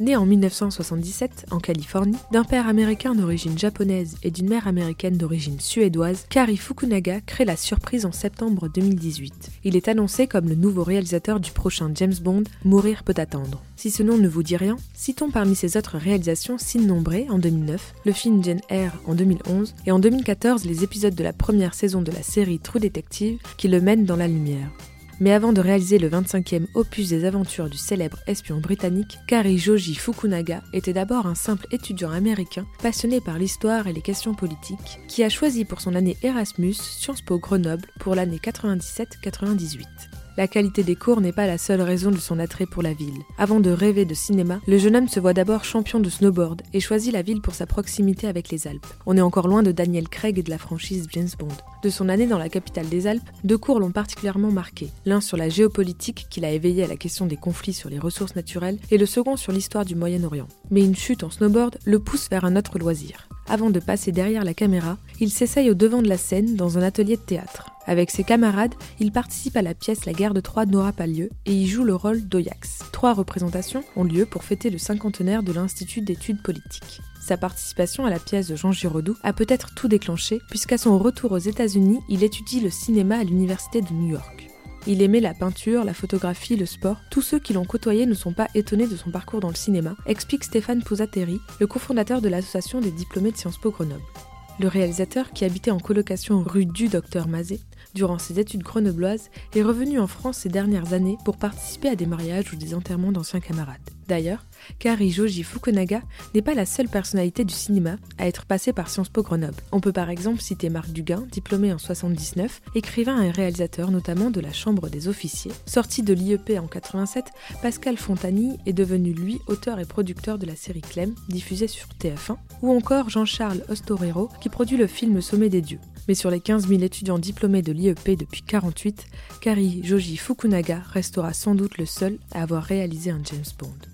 Né en 1977 en Californie, d'un père américain d'origine japonaise et d'une mère américaine d'origine suédoise, Kari Fukunaga crée la surprise en septembre 2018. Il est annoncé comme le nouveau réalisateur du prochain James Bond, Mourir peut attendre. Si ce nom ne vous dit rien, citons parmi ses autres réalisations Sin Nombre en 2009, le film Jane Eyre en 2011 et en 2014 les épisodes de la première saison de la série True Detective qui le mènent dans la lumière. Mais avant de réaliser le 25e opus des aventures du célèbre espion britannique, Kari Joji Fukunaga était d'abord un simple étudiant américain passionné par l'histoire et les questions politiques, qui a choisi pour son année Erasmus Sciences Po Grenoble pour l'année 97-98. La qualité des cours n'est pas la seule raison de son attrait pour la ville. Avant de rêver de cinéma, le jeune homme se voit d'abord champion de snowboard et choisit la ville pour sa proximité avec les Alpes. On est encore loin de Daniel Craig et de la franchise James Bond. De son année dans la capitale des Alpes, deux cours l'ont particulièrement marqué. L'un sur la géopolitique, qu'il a éveillé à la question des conflits sur les ressources naturelles, et le second sur l'histoire du Moyen-Orient. Mais une chute en snowboard le pousse vers un autre loisir. Avant de passer derrière la caméra, il s'essaye au devant de la scène dans un atelier de théâtre. Avec ses camarades, il participe à la pièce La guerre de Troie de Nora Palieu et y joue le rôle d'Oyax. Trois représentations ont lieu pour fêter le cinquantenaire de l'Institut d'études politiques. Sa participation à la pièce de Jean Giraudoux a peut-être tout déclenché, puisqu'à son retour aux États-Unis, il étudie le cinéma à l'Université de New York. Il aimait la peinture, la photographie, le sport. Tous ceux qui l'ont côtoyé ne sont pas étonnés de son parcours dans le cinéma, explique Stéphane Pousateri, le cofondateur de l'association des diplômés de Sciences Po Grenoble. Le réalisateur, qui habitait en colocation rue du Docteur Mazet, durant ses études grenobloises, est revenu en France ces dernières années pour participer à des mariages ou des enterrements d'anciens camarades. D'ailleurs, Kari Joji Fukunaga n'est pas la seule personnalité du cinéma à être passée par Sciences Po Grenoble. On peut par exemple citer Marc Duguin, diplômé en 79, écrivain et réalisateur notamment de La Chambre des officiers. Sorti de l'IEP en 87, Pascal Fontani est devenu lui auteur et producteur de la série Clem, diffusée sur TF1, ou encore Jean-Charles Ostorero qui produit le film Sommet des dieux. Mais sur les 15 000 étudiants diplômés de l'IEP depuis 48, Kari Joji Fukunaga restera sans doute le seul à avoir réalisé un James Bond.